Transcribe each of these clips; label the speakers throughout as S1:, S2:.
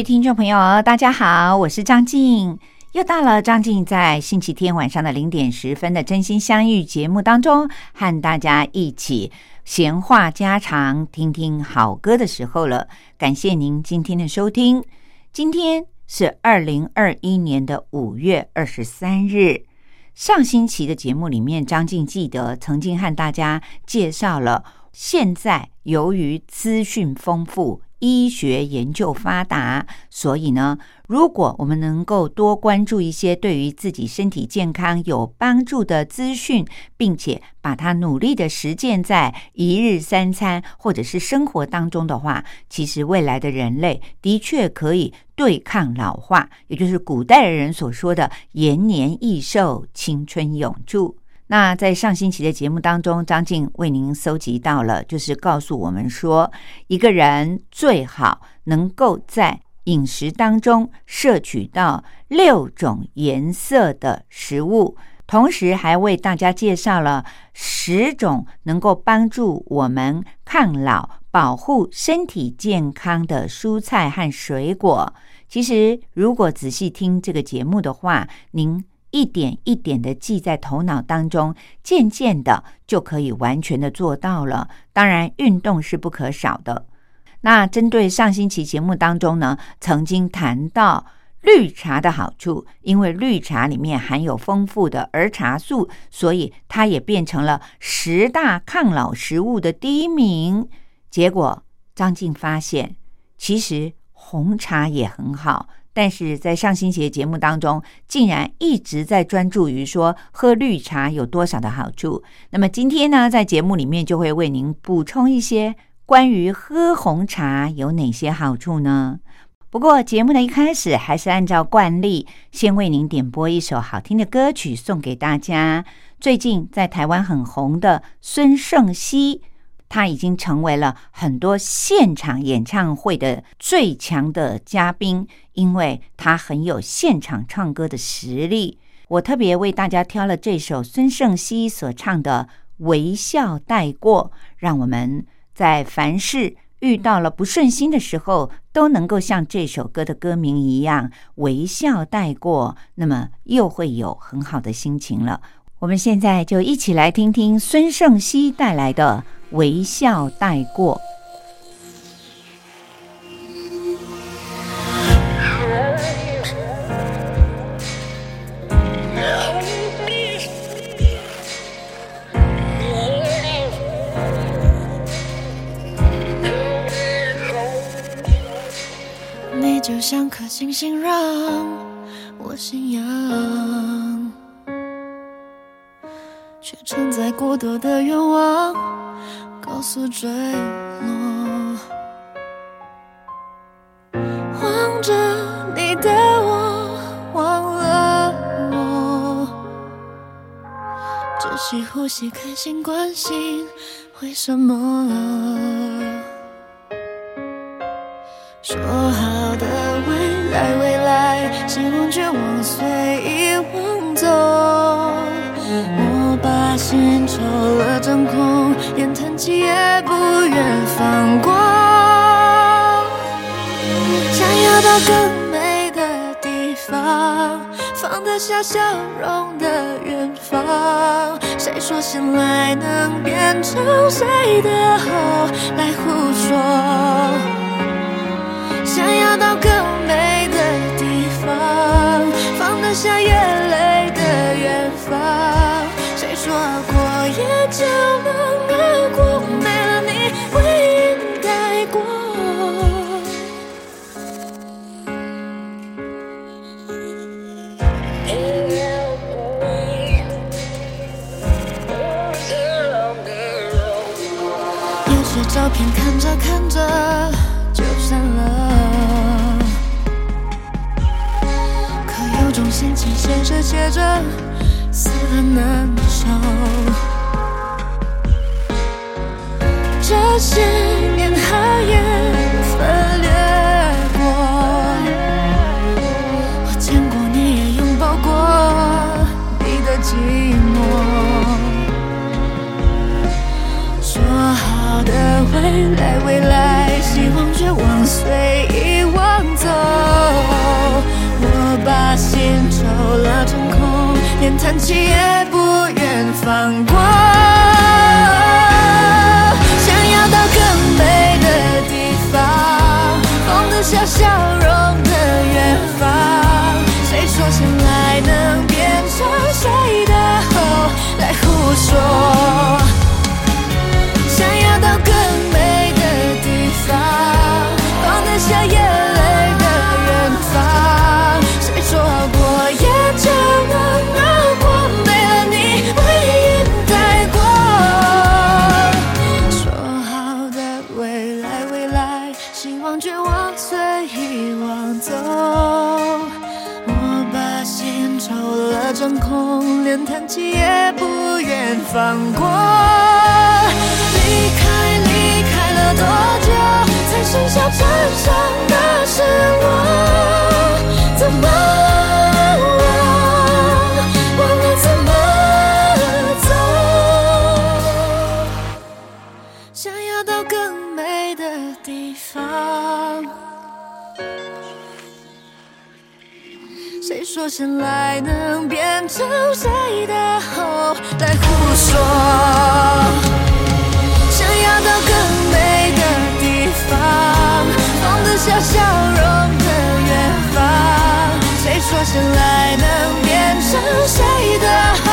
S1: 位听众朋友，大家好，我是张静，又到了张静在星期天晚上的零点十分的真心相遇节目当中，和大家一起闲话家常，听听好歌的时候了。感谢您今天的收听。今天是二零二一年的五月二十三日。上星期的节目里面，张静记得曾经和大家介绍了，现在由于资讯丰富。医学研究发达，所以呢，如果我们能够多关注一些对于自己身体健康有帮助的资讯，并且把它努力的实践在一日三餐或者是生活当中的话，其实未来的人类的确可以对抗老化，也就是古代人所说的延年益寿、青春永驻。那在上星期的节目当中，张静为您搜集到了，就是告诉我们说，一个人最好能够在饮食当中摄取到六种颜色的食物，同时还为大家介绍了十种能够帮助我们抗老、保护身体健康的蔬菜和水果。其实，如果仔细听这个节目的话，您。一点一点的记在头脑当中，渐渐的就可以完全的做到了。当然，运动是不可少的。那针对上星期节目当中呢，曾经谈到绿茶的好处，因为绿茶里面含有丰富的儿茶素，所以它也变成了十大抗老食物的第一名。结果张静发现，其实红茶也很好。但是在上星期的节目当中，竟然一直在专注于说喝绿茶有多少的好处。那么今天呢，在节目里面就会为您补充一些关于喝红茶有哪些好处呢？不过节目的一开始，还是按照惯例，先为您点播一首好听的歌曲送给大家。最近在台湾很红的孙盛熙。他已经成为了很多现场演唱会的最强的嘉宾，因为他很有现场唱歌的实力。我特别为大家挑了这首孙盛熙所唱的《微笑带过》，让我们在凡事遇到了不顺心的时候，都能够像这首歌的歌名一样微笑带过，那么又会有很好的心情了。我们现在就一起来听听孙盛熙带来的。微笑带过，
S2: 你就像颗星星，让我信仰，却承载过多的愿望。高速坠落，望着你的我，忘了我，只需呼吸，开心，关心，为什么？说好的未来，未来，希望绝望随遗放过。想要到更美的地方，放得下笑容的远方。谁说醒来能变成谁的后来胡说？想要到更美的地方，放得下眼泪的写着死的难受。也不愿放过。想要到更美的地方，放得下笑容的远方。谁说先来能变成谁的后来胡说？希望绝望随遗忘走。我把心抽了真空，连叹气也不愿放过。离开，离开了多久，才剩下唇上的是我？怎么谁说先来能变成谁的后来胡说？想要到更美的地方，放得下笑容的远方。谁说醒来能变成谁的后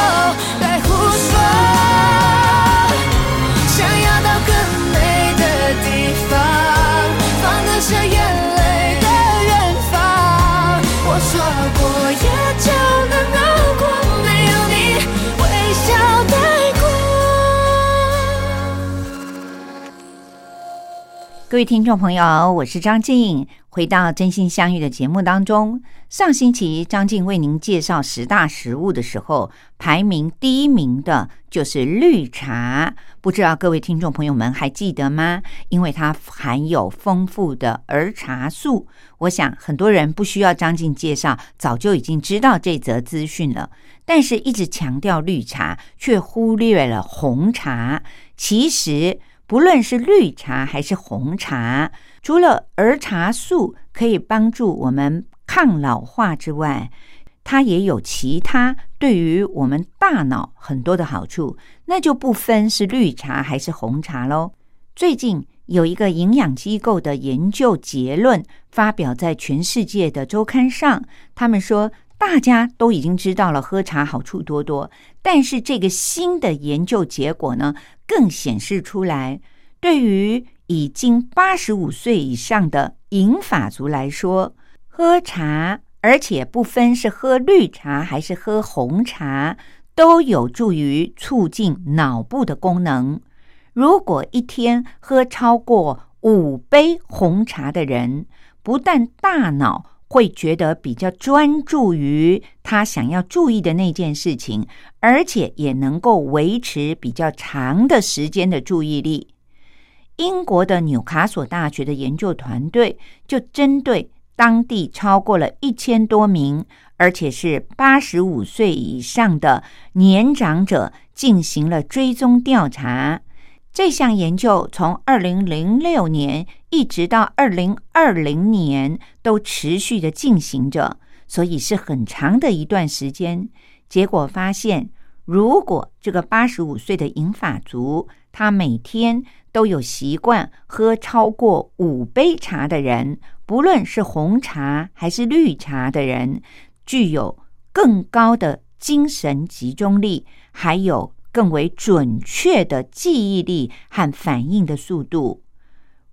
S1: 各位听众朋友，我是张静。回到真心相遇的节目当中，上星期张静为您介绍十大食物的时候，排名第一名的就是绿茶。不知道各位听众朋友们还记得吗？因为它含有丰富的儿茶素，我想很多人不需要张静介绍，早就已经知道这则资讯了。但是，一直强调绿茶，却忽略了红茶。其实，不论是绿茶还是红茶，除了儿茶素可以帮助我们抗老化之外，它也有其他对于我们大脑很多的好处，那就不分是绿茶还是红茶喽。最近有一个营养机构的研究结论发表在全世界的周刊上，他们说大家都已经知道了喝茶好处多多，但是这个新的研究结果呢，更显示出来，对于已经八十五岁以上的银发族来说，喝茶，而且不分是喝绿茶还是喝红茶，都有助于促进脑部的功能。如果一天喝超过五杯红茶的人，不但大脑会觉得比较专注于他想要注意的那件事情，而且也能够维持比较长的时间的注意力。英国的纽卡索大学的研究团队就针对当地超过了一千多名，而且是八十五岁以上的年长者进行了追踪调查。这项研究从二零零六年一直到二零二零年都持续的进行着，所以是很长的一段时间。结果发现，如果这个八十五岁的银发族，他每天都有习惯喝超过五杯茶的人，不论是红茶还是绿茶的人，具有更高的精神集中力，还有更为准确的记忆力和反应的速度。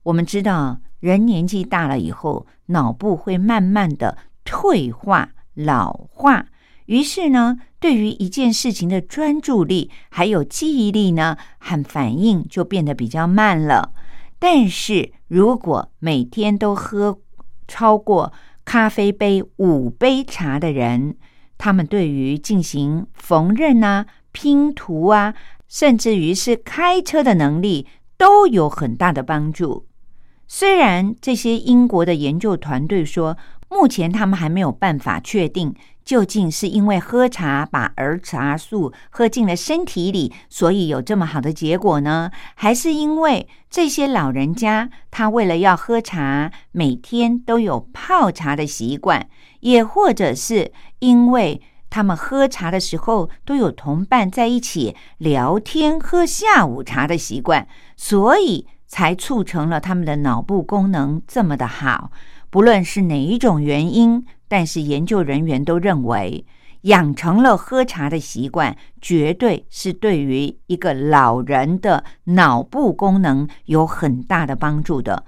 S1: 我们知道，人年纪大了以后，脑部会慢慢的退化、老化，于是呢，对于一件事情的专注力还有记忆力呢，和反应就变得比较慢了。但是如果每天都喝超过咖啡杯五杯茶的人，他们对于进行缝纫啊、拼图啊，甚至于是开车的能力都有很大的帮助。虽然这些英国的研究团队说，目前他们还没有办法确定究竟是因为喝茶把儿茶素喝进了身体里，所以有这么好的结果呢？还是因为这些老人家他为了要喝茶，每天都有泡茶的习惯，也或者是因为他们喝茶的时候都有同伴在一起聊天、喝下午茶的习惯，所以才促成了他们的脑部功能这么的好。不论是哪一种原因，但是研究人员都认为，养成了喝茶的习惯，绝对是对于一个老人的脑部功能有很大的帮助的。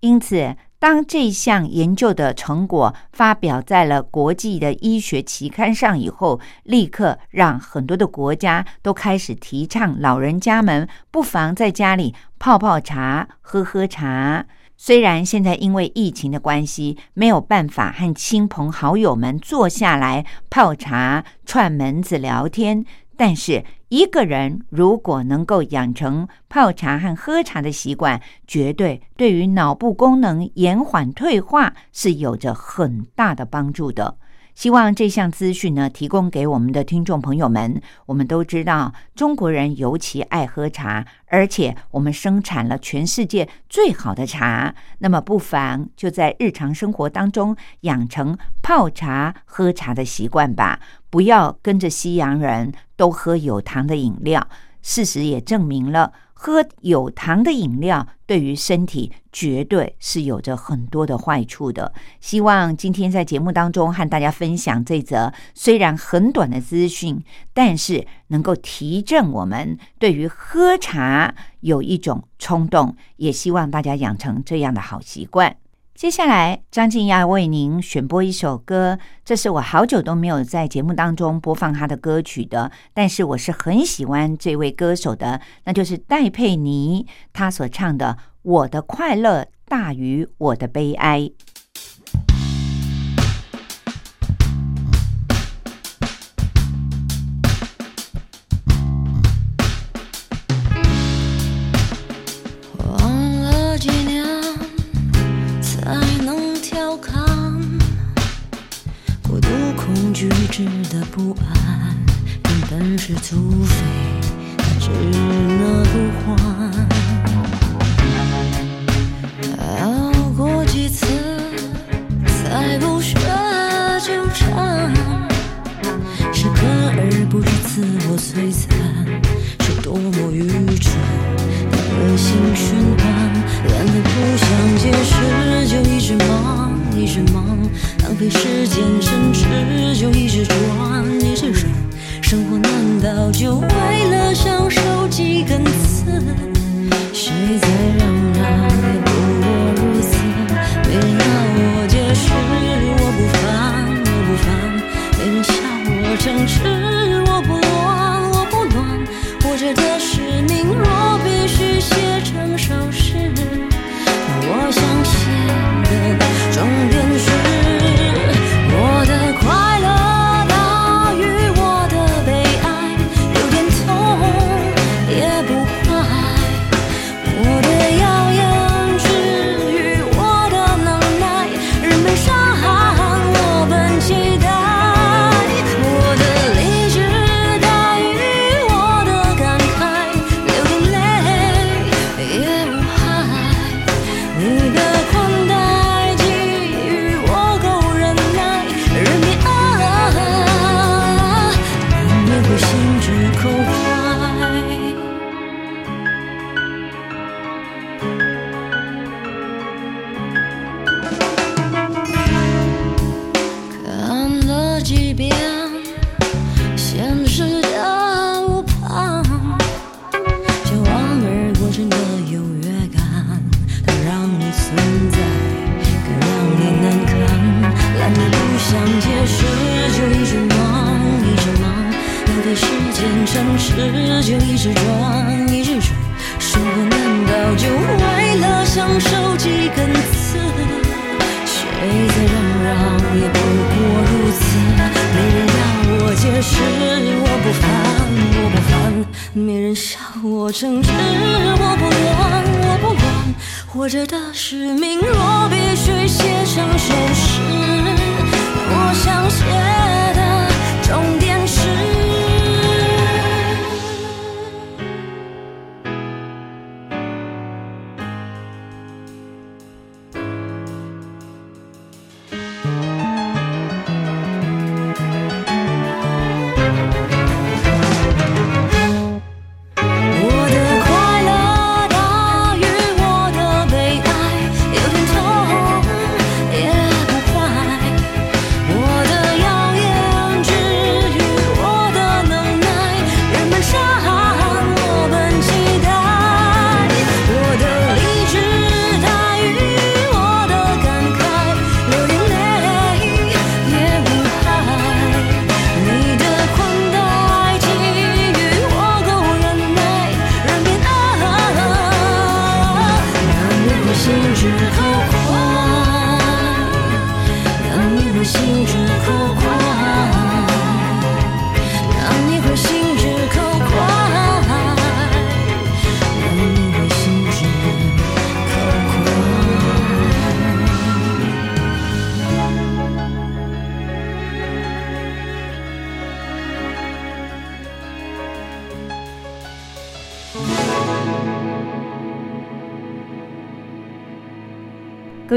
S1: 因此，当这项研究的成果发表在了国际的医学期刊上以后，立刻让很多的国家都开始提倡老人家们不妨在家里泡泡茶、喝喝茶。虽然现在因为疫情的关系，没有办法和亲朋好友们坐下来泡茶、串门子聊天，但是一个人如果能够养成泡茶和喝茶的习惯，绝对对于脑部功能延缓退化是有着很大的帮助的。希望这项资讯呢，提供给我们的听众朋友们。我们都知道，中国人尤其爱喝茶，而且我们生产了全世界最好的茶。那么，不妨就在日常生活当中养成泡茶、喝茶的习惯吧，不要跟着西洋人都喝有糖的饮料。事实也证明了。喝有糖的饮料对于身体绝对是有着很多的坏处的。希望今天在节目当中和大家分享这则虽然很短的资讯，但是能够提振我们对于喝茶有一种冲动，也希望大家养成这样的好习惯。接下来，张静要为您选播一首歌，这是我好久都没有在节目当中播放他的歌曲的，但是我是很喜欢这位歌手的，那就是戴佩妮，他所唱的《我的快乐大于我的悲哀》。
S3: 的不安，原本是土匪他知那不还。熬过几次，才不屑纠缠。适可而不止自我摧残，是多么愚蠢的恶性循环。懒得不想解释，就一直忙，一直忙。浪费时间，就一直转，一直转。生活难道就为了享受几根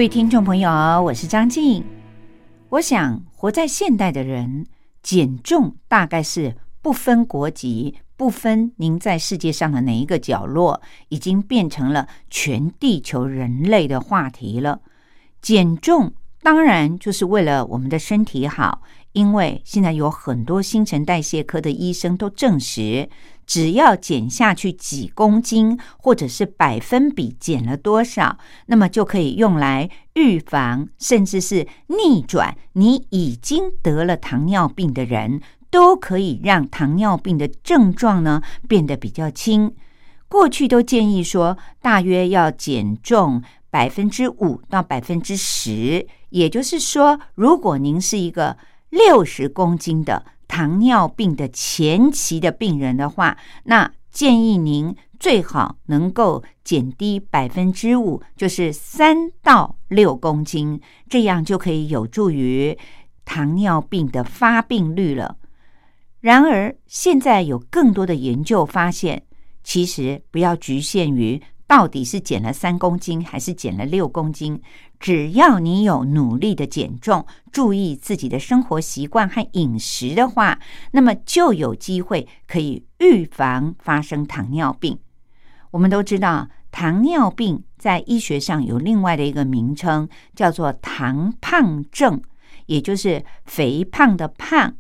S1: 位听众朋友，我是张静。我想，活在现代的人，减重大概是不分国籍、不分您在世界上的哪一个角落，已经变成了全地球人类的话题了。减重当然就是为了我们的身体好，因为现在有很多新陈代谢科的医生都证实，只要减下去几公斤，或者是百分比减了多少，那么就可以用来预防，甚至是逆转你已经得了糖尿病的人，都可以让糖尿病的症状呢变得比较轻。过去都建议说，大约要减重百分之五到百分之十，也就是说，如果您是一个六十公斤的糖尿病的前期的病人的话，那建议您最好能够减低百分之五，就是三到六公斤，这样就可以有助于糖尿病的发病率了。然而，现在有更多的研究发现，其实不要局限于到底是减了三公斤还是减了六公斤，只要你有努力的减重，注意自己的生活习惯和饮食的话，那么就有机会可以预防发生糖尿病。我们都知道，糖尿病在医学上有另外的一个名称，叫做糖胖症，也就是肥胖的胖。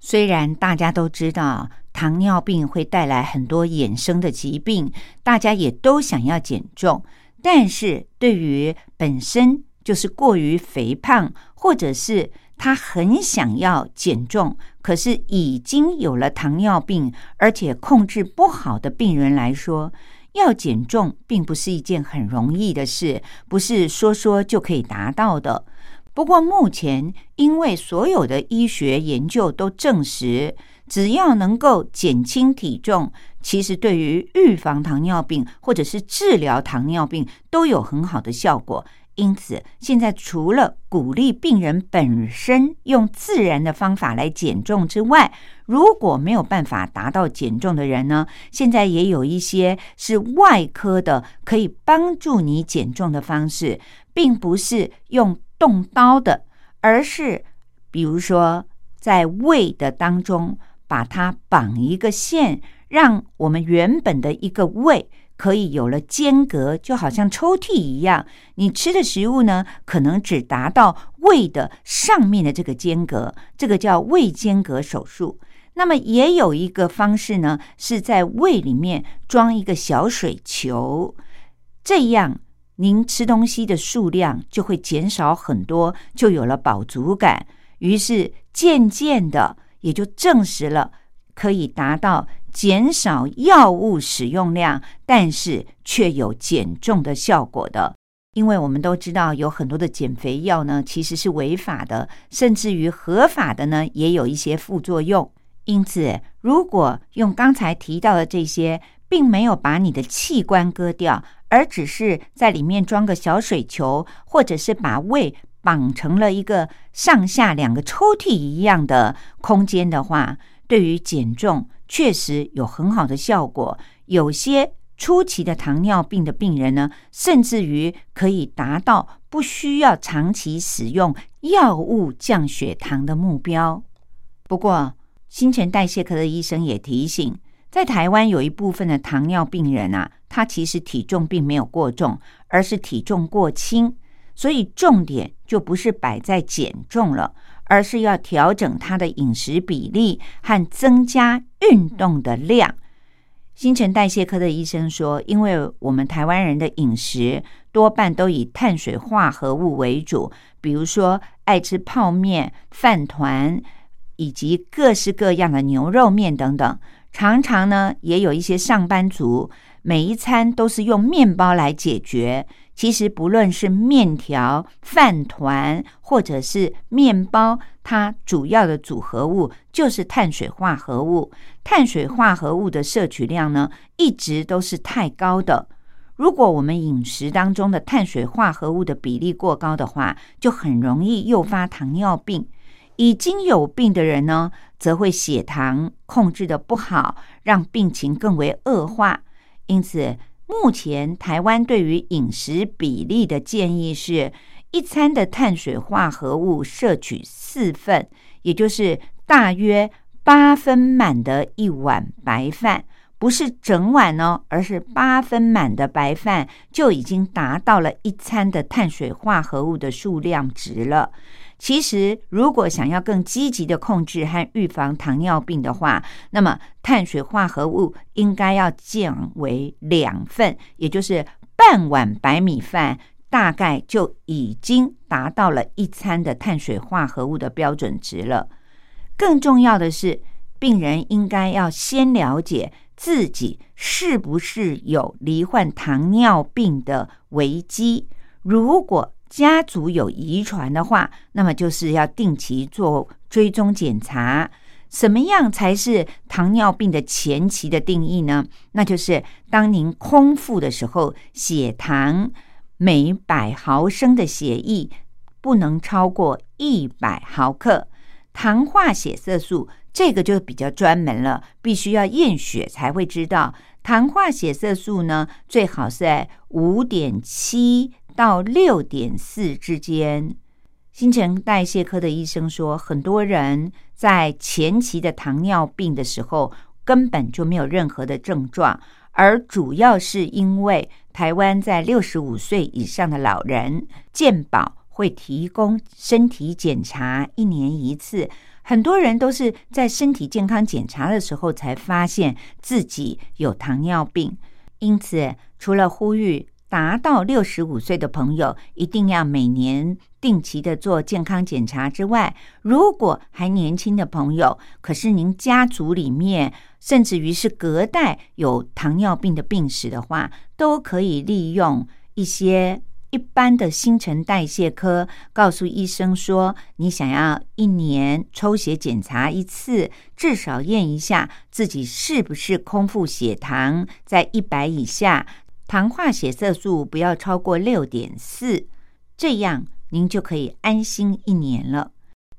S1: 虽然大家都知道糖尿病会带来很多衍生的疾病，大家也都想要减重，但是对于本身就是过于肥胖，或者是他很想要减重，可是已经有了糖尿病，而且控制不好的病人来说，要减重并不是一件很容易的事，不是说说就可以达到的。不过目前，因为所有的医学研究都证实，只要能够减轻体重，其实对于预防糖尿病或者是治疗糖尿病都有很好的效果。因此，现在除了鼓励病人本身用自然的方法来减重之外，如果没有办法达到减重的人呢，现在也有一些是外科的可以帮助你减重的方式，并不是用。动刀的，而是比如说在胃的当中把它绑一个线，让我们原本的一个胃可以有了间隔，就好像抽屉一样。你吃的食物呢，可能只达到胃的上面的这个间隔，这个叫胃间隔手术。那么也有一个方式呢，是在胃里面装一个小水球，这样。您吃东西的数量就会减少很多，就有了饱足感。于是渐渐的，也就证实了可以达到减少药物使用量，但是却有减重的效果的。因为我们都知道有很多的减肥药呢，其实是违法的，甚至于合法的呢，也有一些副作用。因此，如果用刚才提到的这些，并没有把你的器官割掉，而只是在里面装个小水球，或者是把胃绑成了一个上下两个抽屉一样的空间的话，对于减重确实有很好的效果。有些初期的糖尿病的病人呢，甚至于可以达到不需要长期使用药物降血糖的目标。不过，新陈代谢科的医生也提醒，在台湾有一部分的糖尿病人啊，他其实体重并没有过重，而是体重过轻，所以重点就不是摆在减重了，而是要调整他的饮食比例和增加运动的量。新陈代谢科的医生说，因为我们台湾人的饮食多半都以碳水化合物为主，比如说爱吃泡面、饭团。以及各式各样的牛肉面等等，常常呢也有一些上班族，每一餐都是用面包来解决。其实不论是面条、饭团，或者是面包，它主要的组合物就是碳水化合物。碳水化合物的摄取量呢，一直都是太高的。如果我们饮食当中的碳水化合物的比例过高的话，就很容易诱发糖尿病。已经有病的人呢，则会血糖控制的不好，让病情更为恶化。因此，目前台湾对于饮食比例的建议是，一餐的碳水化合物摄取四份，也就是大约八分满的一碗白饭，不是整碗哦，而是八分满的白饭就已经达到了一餐的碳水化合物的数量值了。其实，如果想要更积极的控制和预防糖尿病的话，那么碳水化合物应该要降为两份，也就是半碗白米饭，大概就已经达到了一餐的碳水化合物的标准值了。更重要的是，病人应该要先了解自己是不是有罹患糖尿病的危机。如果家族有遗传的话，那么就是要定期做追踪检查。什么样才是糖尿病的前期的定义呢？那就是当您空腹的时候，血糖每百毫升的血液不能超过一百毫克。糖化血色素这个就比较专门了，必须要验血才会知道。糖化血色素呢，最好是在五点七。到六点四之间，新陈代谢科的医生说，很多人在前期的糖尿病的时候根本就没有任何的症状，而主要是因为台湾在六十五岁以上的老人健保会提供身体检查一年一次，很多人都是在身体健康检查的时候才发现自己有糖尿病，因此除了呼吁。达到六十五岁的朋友一定要每年定期的做健康检查之外，如果还年轻的朋友，可是您家族里面甚至于是隔代有糖尿病的病史的话，都可以利用一些一般的新陈代谢科，告诉医生说，你想要一年抽血检查一次，至少验一下自己是不是空腹血糖在一百以下。糖化血色素不要超过六点四，这样您就可以安心一年了。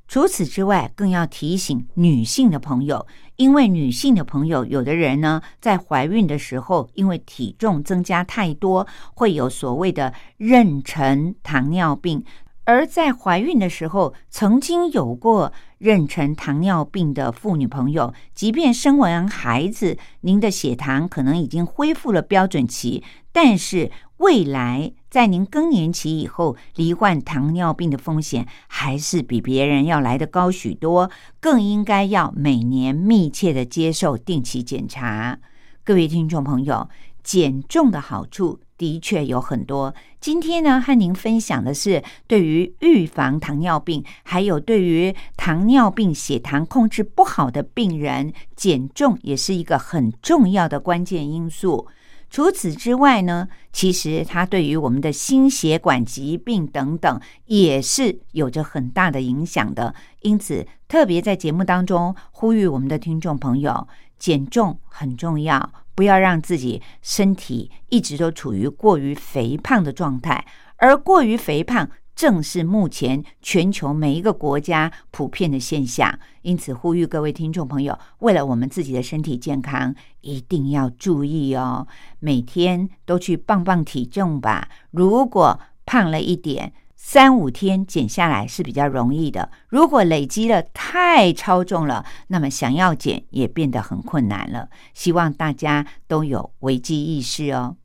S1: 除此之外，更要提醒女性的朋友，因为女性的朋友有的人呢，在怀孕的时候，因为体重增加太多，会有所谓的妊娠糖尿病。而在怀孕的时候，曾经有过妊娠糖尿病的妇女朋友，即便生完孩子，您的血糖可能已经恢复了标准期，但是未来在您更年期以后，罹患糖尿病的风险还是比别人要来的高许多，更应该要每年密切的接受定期检查。各位听众朋友，减重的好处。的确有很多。今天呢，和您分享的是对于预防糖尿病，还有对于糖尿病血糖控制不好的病人，减重也是一个很重要的关键因素。除此之外呢，其实它对于我们的心血管疾病等等也是有着很大的影响的。因此，特别在节目当中呼吁我们的听众朋友，减重很重要，不要让自己身体一直都处于过于肥胖的状态，而过于肥胖。正是目前全球每一个国家普遍的现象，因此呼吁各位听众朋友，为了我们自己的身体健康，一定要注意哦。每天都去磅磅体重吧。如果胖了一点，三五天减下来是比较容易的；如果累积了太超重了，那么想要减也变得很困难了。希望大家都有危机意识哦。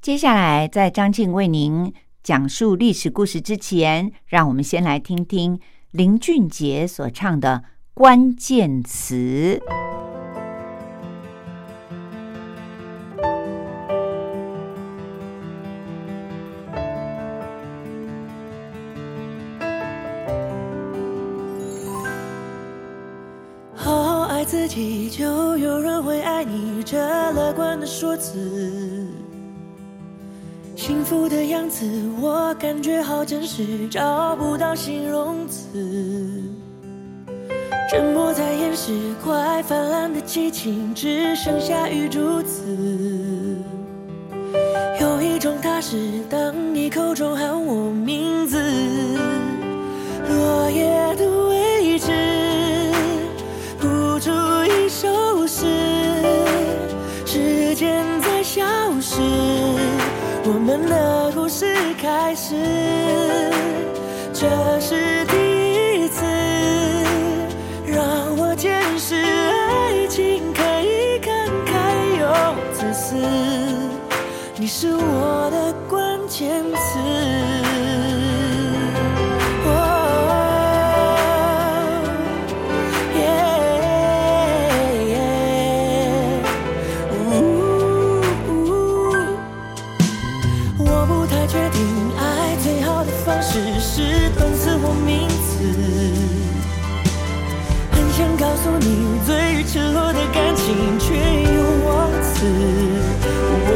S1: 接下来，在张静为您。讲述历史故事之前，让我们先来听听林俊杰所唱的关键词。
S2: 己，就有人会爱你。这乐观的说辞。幸福的样子，我感觉好真实，找不到形容词。沉默在掩饰快泛滥的激情，只剩下雨珠子。有一种踏实，当你口中喊我名字，落叶们的故事开始，这是第一次让
S1: 我见识爱情可以慷慨又自私。你是我的关键词。只是讽刺我名字，很想告诉你，最赤裸的感情却又忘词。哦，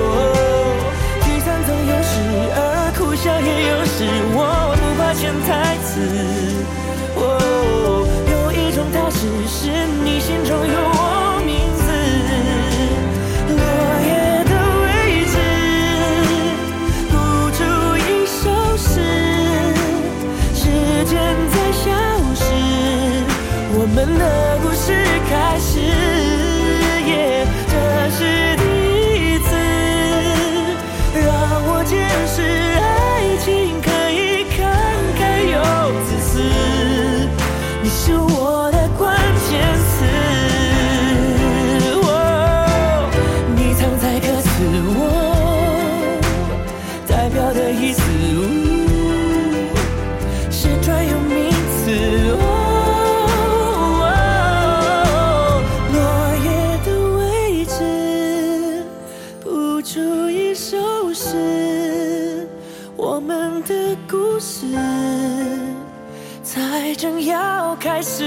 S1: 聚散总有
S2: 时，而哭笑也有时。我不
S1: 怕潜台词。哦，有一种踏实，是你心中有。
S2: 的故事开始还是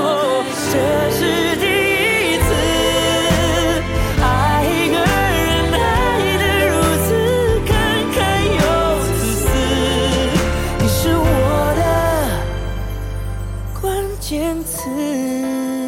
S2: 我，这是第一次爱一个人，爱得如此慷慨又自私。你是我的关键词。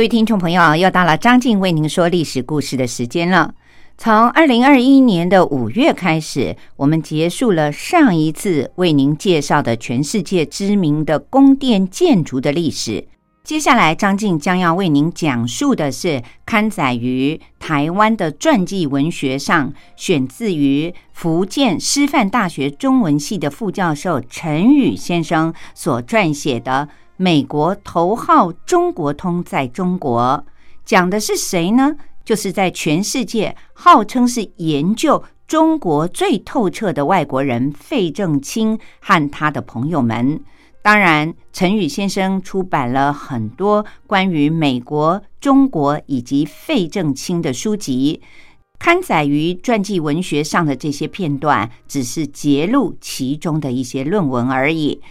S1: 各位听众朋友，又到了张静为您说历史故事的时间了。从二零二一年的五月开始，我们结束了上一次为您介绍的全世界知名的宫殿建筑的历史。接下来，张静将要为您讲述的是刊载于台湾的传记文学上，选自于福建师范大学中文系的副教授陈宇先生所撰写的。美国头号中国通在中国讲的是谁呢？就是在全世界号称是研究中国最透彻的外国人费正清和他的朋友们。当然，陈宇先生出版了很多关于美国、中国以及费正清的书籍，刊载于传记文学上的这些片段，只是揭露其中的一些论文而已。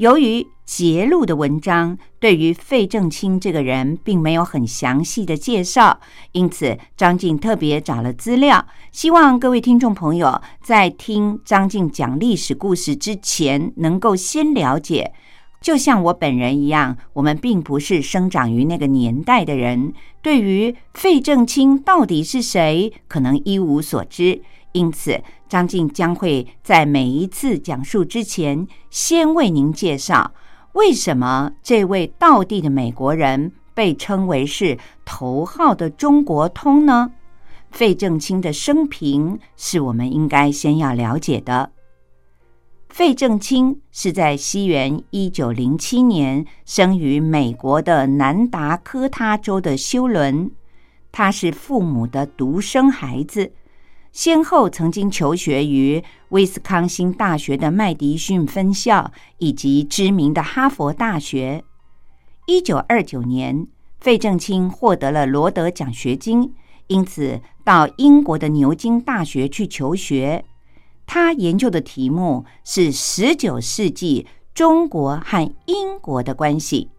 S1: 由于揭露的文章对于费正清这个人并没有很详细的介绍，因此张静特别找了资料，希望各位听众朋友在听张静讲历史故事之前，能够先了解。就像我本人一样，我们并不是生长于那个年代的人，对于费正清到底是谁，可能一无所知。因此，张静将会在每一次讲述之前，先为您介绍为什么这位道地的美国人被称为是头号的中国通呢？费正清的生平是我们应该先要了解的。费正清是在西元一九零七年生于美国的南达科他州的休伦，他是父母的独生孩子。先后曾经求学于威斯康星大学的麦迪逊分校以及知名的哈佛大学。一九二九年，费正清获得了罗德奖学金，因此到英国的牛津大学去求学。他研究的题目是十九世纪中国和英国的关系。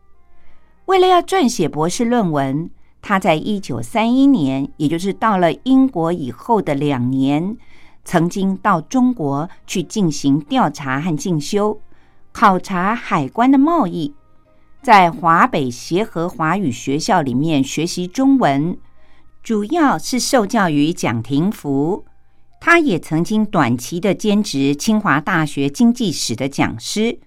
S1: 为了要撰写博士论文。他在一九三一年，也就是到了英国以后的两年，曾经到中国去进行调查和进修，考察海关的贸易，在华北协和华语学校里面学习中文，主要是受教于蒋廷福。他也曾经短期的兼职清华大学经济史的讲师，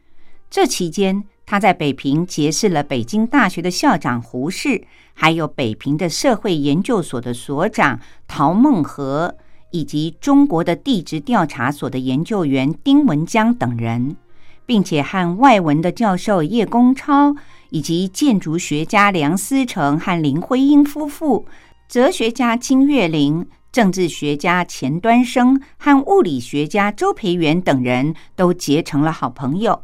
S1: 这期间。他在北平结识了北京大学的校长胡适，还有北平的社会研究所的所长陶孟和，以及中国的地质调查所的研究员丁文江等人，并且和外文的教授叶公超，以及建筑学家梁思成和林徽因夫妇，哲学家金岳霖，政治学家钱端升和物理学家周培源等人都结成了好朋友。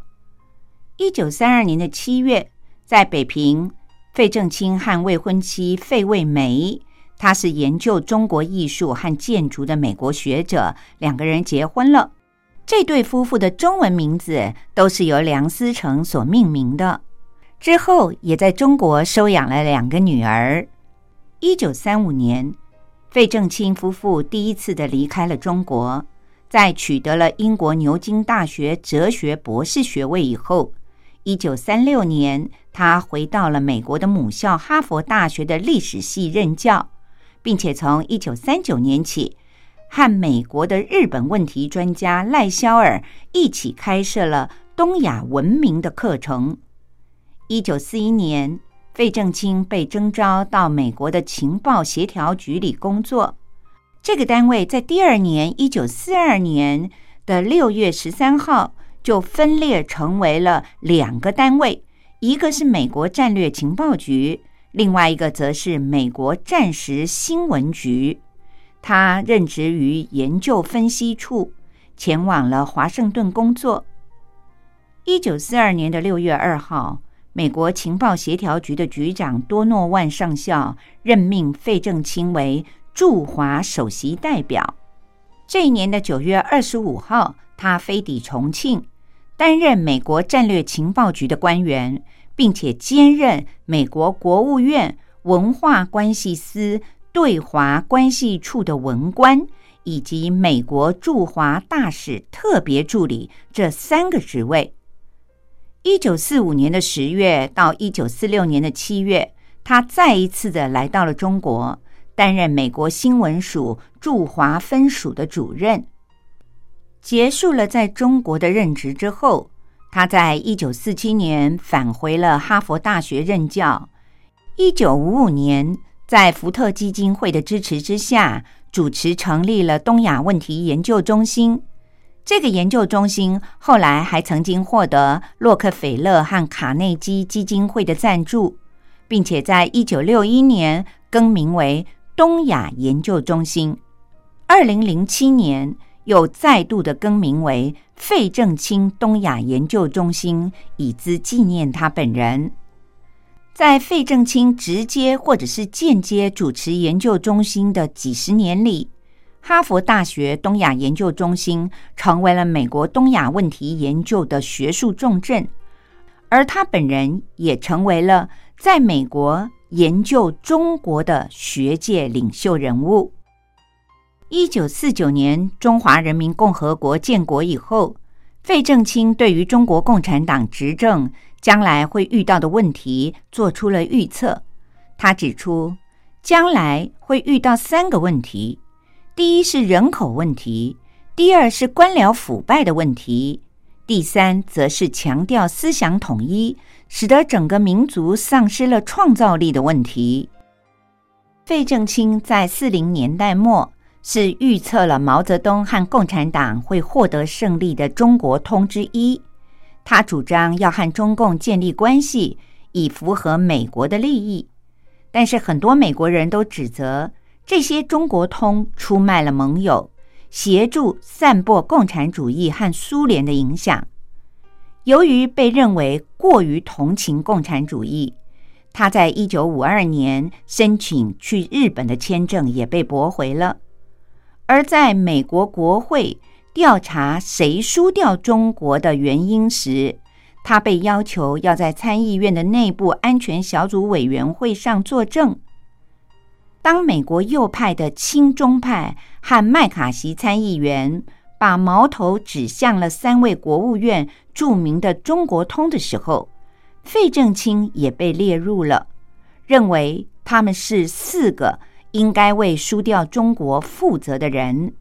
S1: 一九三二年的七月，在北平，费正清和未婚妻费慰梅，他是研究中国艺术和建筑的美国学者，两个人结婚了。这对夫妇的中文名字都是由梁思成所命名的。之后，也在中国收养了两个女儿。一九三五年，费正清夫妇第一次的离开了中国，在取得了英国牛津大学哲学博士学位以后。一九三六年，他回到了美国的母校哈佛大学的历史系任教，并且从一九三九年起，和美国的日本问题专家赖肖尔一起开设了东亚文明的课程。一九四一年，费正清被征召到美国的情报协调局里工作。这个单位在第二年，一九四二年的六月十三号。就分裂成为了两个单位，一个是美国战略情报局，另外一个则是美国战时新闻局。他任职于研究分析处，前往了华盛顿工作。一九四二年的六月二号，美国情报协调局的局长多诺万上校任命费正清为驻华首席代表。这一年的九月二十五号，他飞抵重庆。担任美国战略情报局的官员，并且兼任美国国务院文化关系司对华关系处的文官，以及美国驻华大使特别助理这三个职位。一九四五年的十月到一九四六年的七月，他再一次的来到了中国，担任美国新闻署驻华分署的主任。结束了在中国的任职之后，他在一九四七年返回了哈佛大学任教。一九五五年，在福特基金会的支持之下，主持成立了东亚问题研究中心。这个研究中心后来还曾经获得洛克菲勒和卡内基基金会的赞助，并且在一九六一年更名为东亚研究中心。二零零七年又再度的更名为费正清东亚研究中心，以资纪念他本人。在费正清直接或者是间接主持研究中心的几十年里，哈佛大学东亚研究中心成为了美国东亚问题研究的学术重镇，而他本人也成为了在美国研究中国的学界领袖人物。一九四九年中华人民共和国建国以后，费正清对于中国共产党执政。将来会遇到的问题做出了预测。他指出，将来会遇到三个问题：第一是人口问题，第二是官僚腐败的问题，第三则是强调思想统一，使得整个民族丧失了创造力的问题。费正清在四零年代末是预测了毛泽东和共产党会获得胜利的中国通之一。他主张要和中共建立关系，以符合美国的利益。但是很多美国人都指责这些中国通出卖了盟友，协助散播共产主义和苏联的影响。由于被认为过于同情共产主义，他在一九五二年申请去日本的签证也被驳回了。而在美国国会。调查谁输掉中国的原因时，他被要求要在参议院的内部安全小组委员会上作证。当美国右派的亲中派和麦卡锡参议员把矛头指向了三位国务院著名的中国通的时候，费正清也被列入了，认为他们是四个应该为输掉中国负责的人。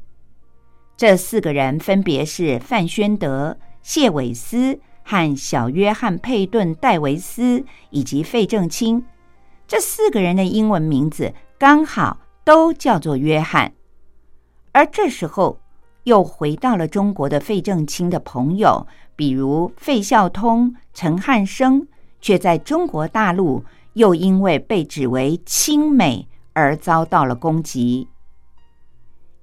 S1: 这四个人分别是范宣德、谢伟思和小约翰·佩顿·戴维斯以及费正清。这四个人的英文名字刚好都叫做约翰。而这时候，又回到了中国的费正清的朋友，比如费孝通、陈汉生，却在中国大陆又因为被指为亲美而遭到了攻击。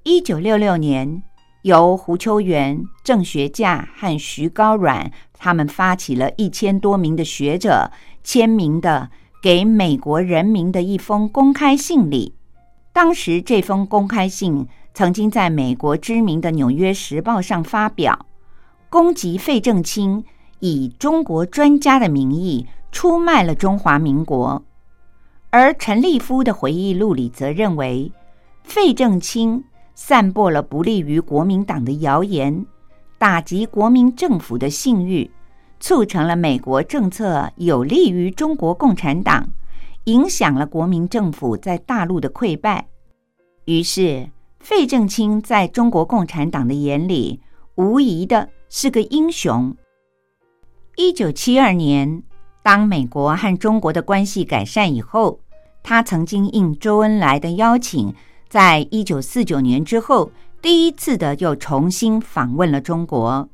S1: 一九六六年。由胡秋原、郑学稼和徐高阮他们发起了一千多名的学者签名的给美国人民的一封公开信里。当时这封公开信曾经在美国知名的《纽约时报》上发表，攻击费正清以中国专家的名义出卖了中华民国。而陈立夫的回忆录里则认为，费正清。散播了不利于国民党的谣言，打击国民政府的信誉，促成了美国政策有利于中国共产党，影响了国民政府在大陆的溃败。于是，费正清在中国共产党的眼里，无疑的是个英雄。一九七二年，当美国和中国的关系改善以后，他曾经应周恩来的邀请。在一九四九年之后，第一次的又重新访问了中国。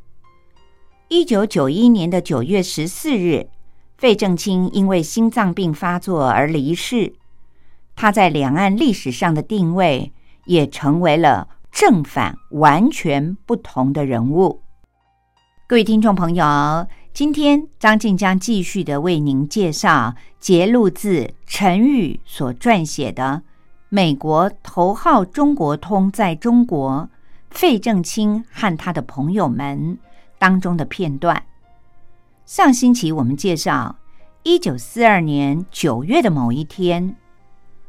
S1: 一九九一年的九月十四日，费正清因为心脏病发作而离世。他在两岸历史上的定位也成为了正反完全不同的人物。各位听众朋友，今天张静将继续的为您介绍节录自陈宇所撰写的。美国头号中国通在中国，费正清和他的朋友们当中的片段。上星期我们介绍，一九四二年九月的某一天，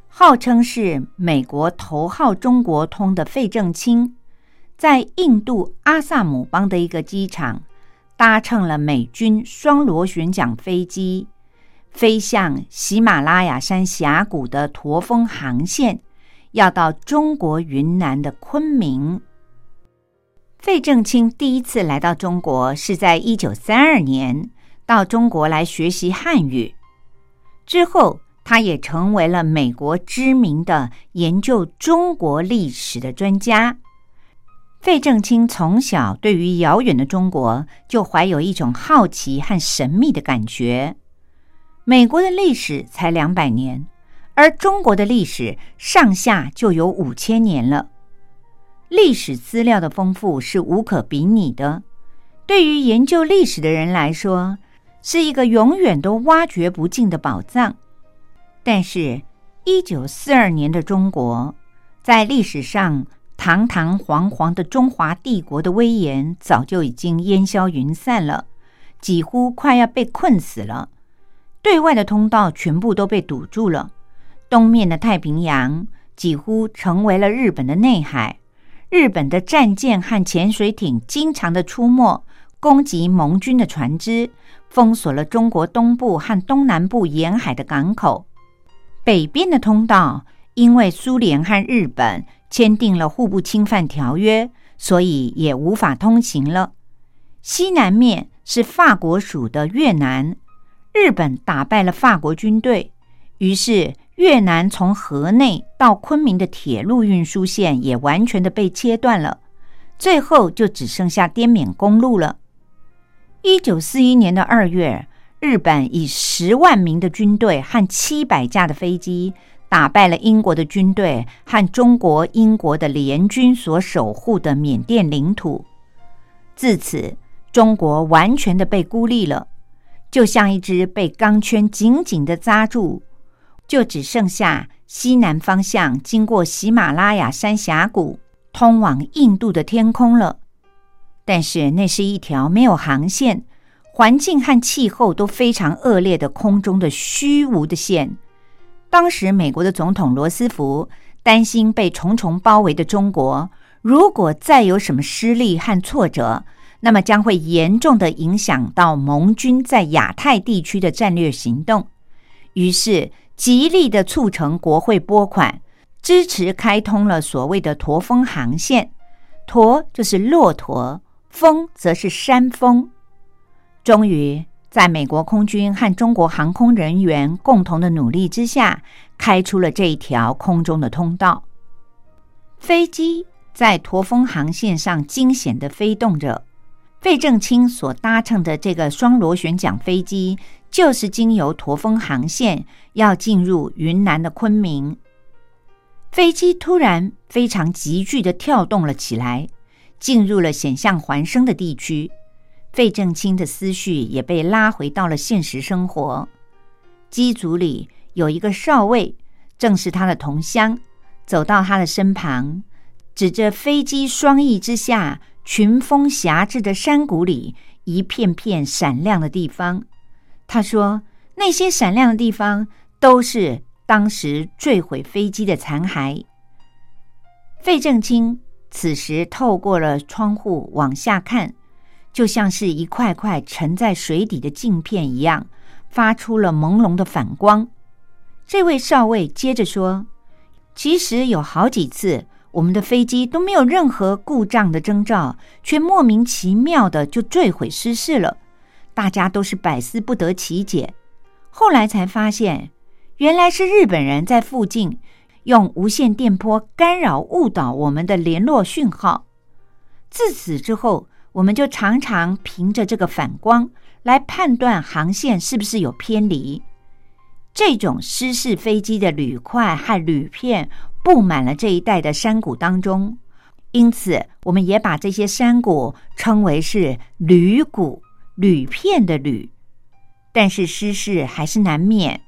S1: 号称是美国头号中国通的费正清，在印度阿萨姆邦的一个机场搭乘了美军双螺旋桨飞机，飞向喜马拉雅山峡谷的驼峰航线，要到中国云南的昆明。费正清第一次来到中国是在一九三二年，到中国来学习汉语。之后，他也成为了美国知名的研究中国历史的专家。费正清从小对于遥远的中国就怀有一种好奇和神秘的感觉。美国的历史才两百年，而中国的历史上下就有五千年了。历史资料的丰富是无可比拟的，对于研究历史的人来说，是一个永远都挖掘不尽的宝藏。但是，一九四二年的中国，在历史上堂堂皇皇的中华帝国的威严早就已经烟消云散了，几乎快要被困死了。对外的通道全部都被堵住了，东面的太平洋几乎成为了日本的内海。日本的战舰和潜水艇经常的出没，攻击盟军的船只，封锁了中国东部和东南部沿海的港口。北边的通道，因为苏联和日本签订了互不侵犯条约，所以也无法通行了。西南面是法国属的越南，日本打败了法国军队，于是。越南从河内到昆明的铁路运输线也完全的被切断了，最后就只剩下滇缅公路了。一九四一年的二月，日本以十万名的军队和七百架的飞机打败了英国的军队和中国、英国的联军所守护的缅甸领土。自此，中国完全的被孤立了，就像一只被钢圈紧紧的扎住。就只剩下西南方向经过喜马拉雅山峡谷通往印度的天空了，但是那是一条没有航线、环境和气候都非常恶劣的空中的虚无的线。当时美国的总统罗斯福担心被重重包围的中国，如果再有什么失利和挫折，那么将会严重的影响到盟军在亚太地区的战略行动。于是。极力的促成国会拨款，支持开通了所谓的驼峰航线。驼就是骆驼，峰则是山峰。终于，在美国空军和中国航空人员共同的努力之下，开出了这一条空中的通道。飞机在驼峰航线上惊险的飞动着。费正清所搭乘的这个双螺旋桨飞机。就是经由驼峰航线要进入云南的昆明，飞机突然非常急剧的跳动了起来，进入了险象环生的地区。费正清的思绪也被拉回到了现实生活。机组里有一个少尉，正是他的同乡，走到他的身旁，指着飞机双翼之下群峰狭峙的山谷里一片片闪亮的地方。他说：“那些闪亮的地方都是当时坠毁飞机的残骸。”费正清此时透过了窗户往下看，就像是一块块沉在水底的镜片一样，发出了朦胧的反光。这位少尉接着说：“其实有好几次，我们的飞机都没有任何故障的征兆，却莫名其妙的就坠毁失事了。”大家都是百思不得其解，后来才发现，原来是日本人在附近用无线电波干扰误导我们的联络讯号。自此之后，我们就常常凭着这个反光来判断航线是不是有偏离。这种失事飞机的铝块和铝片布满了这一带的山谷当中，因此我们也把这些山谷称为是铝谷。铝片的铝，但是失事还是难免。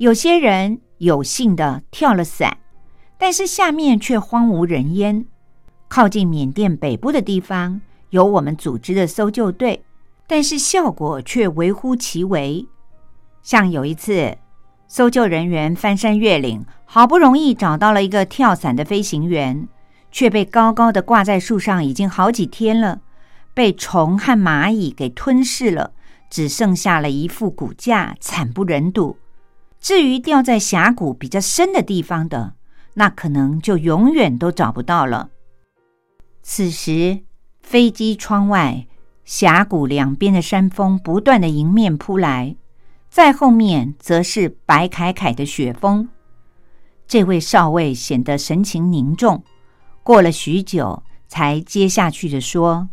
S1: 有些人有幸的跳了伞，但是下面却荒无人烟。靠近缅甸北部的地方有我们组织的搜救队，但是效果却微乎其微。像有一次，搜救人员翻山越岭，好不容易找到了一个跳伞的飞行员，却被高高的挂在树上，已经好几天了。被虫和蚂蚁给吞噬了，只剩下了一副骨架，惨不忍睹。至于掉在峡谷比较深的地方的，那可能就永远都找不到了。此时，飞机窗外峡谷两边的山峰不断的迎面扑来，在后面则是白凯凯的雪峰。这位少尉显得神情凝重，过了许久，才接下去的说：“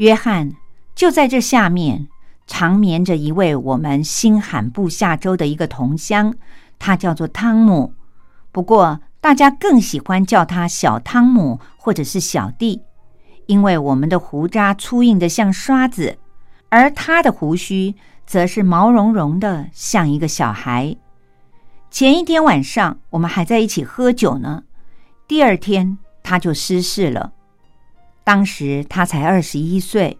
S1: 约翰，就在这下面，长眠着一位我们新罕布夏州的一个同乡，他叫做汤姆。不过。”大家更喜欢叫他小汤姆或者是小弟，因为我们的胡渣粗硬的像刷子，而他的胡须则是毛茸茸的，像一个小孩。前一天晚上我们还在一起喝酒呢，第二天他就失事了。当时他才二十一岁。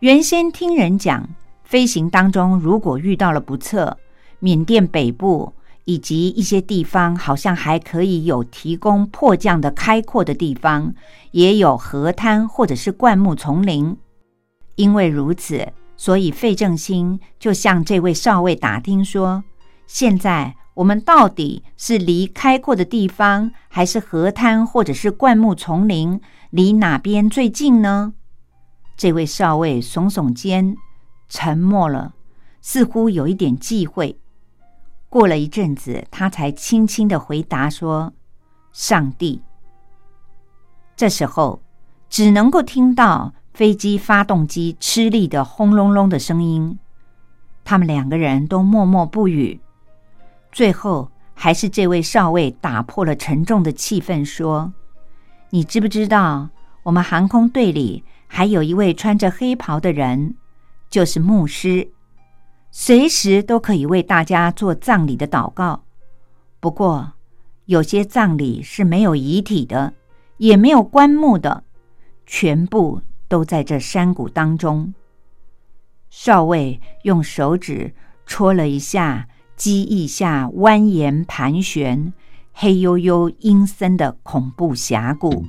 S1: 原先听人讲，飞行当中如果遇到了不测，缅甸北部。以及一些地方好像还可以有提供迫降的开阔的地方，也有河滩或者是灌木丛林。因为如此，所以费正兴就向这位少尉打听说：现在我们到底是离开阔的地方，还是河滩或者是灌木丛林，离哪边最近呢？这位少尉耸耸肩，沉默了，似乎有一点忌讳。过了一阵子，他才轻轻的回答说：“上帝。”这时候，只能够听到飞机发动机吃力的轰隆隆的声音。他们两个人都默默不语。最后，还是这位少尉打破了沉重的气氛，说：“你知不知道，我们航空队里还有一位穿着黑袍的人，就是牧师。”随时都可以为大家做葬礼的祷告，不过有些葬礼是没有遗体的，也没有棺木的，全部都在这山谷当中。少尉用手指戳了一下机翼下蜿蜒盘旋、黑黝黝阴森的恐怖峡谷。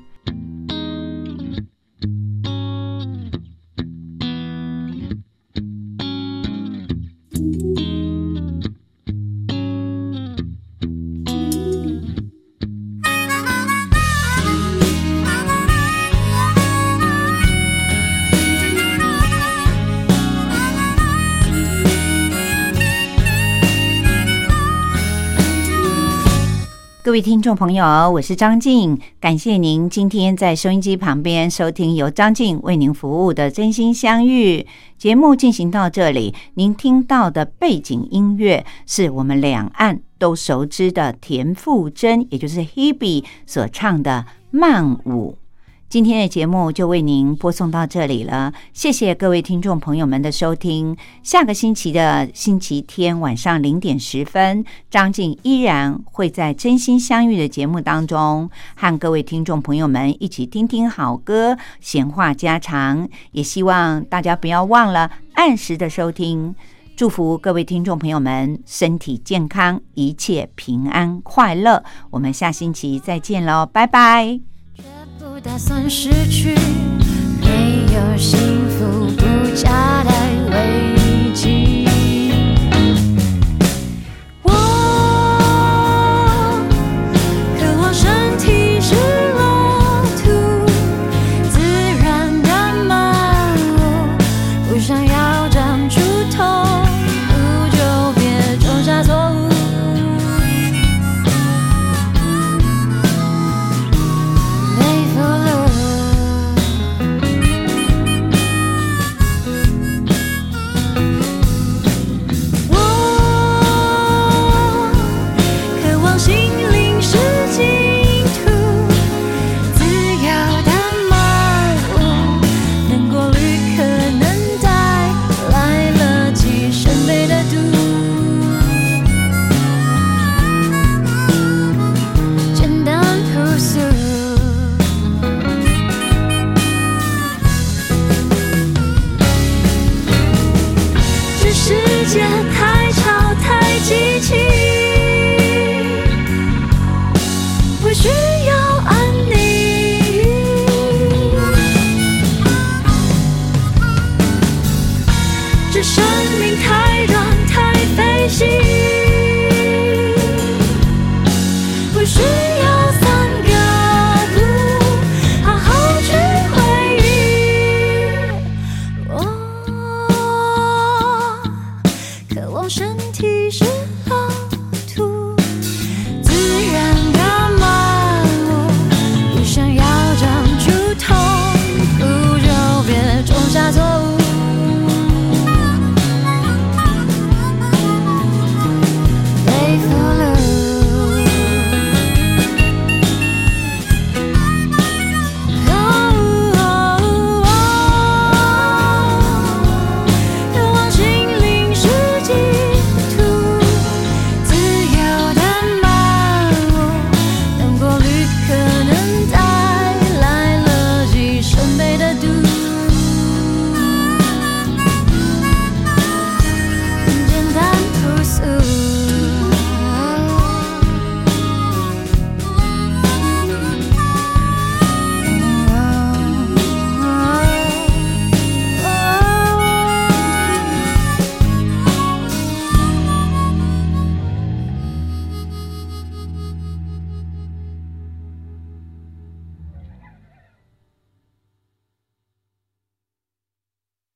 S1: 各位听众朋友，我是张静，感谢您今天在收音机旁边收听由张静为您服务的《真心相遇》节目。进行到这里，您听到的背景音乐是我们两岸都熟知的田馥甄，也就是 Hebe 所唱的《慢舞》。今天的节目就为您播送到这里了，谢谢各位听众朋友们的收听。下个星期的星期天晚上零点十分，张静依然会在《真心相遇》的节目当中，和各位听众朋友们一起听听好歌、闲话家常。也希望大家不要忘了按时的收听。祝福各位听众朋友们身体健康，一切平安快乐。我们下星期再见喽，拜拜。
S2: 不打算失去，没有幸福不加代为。需要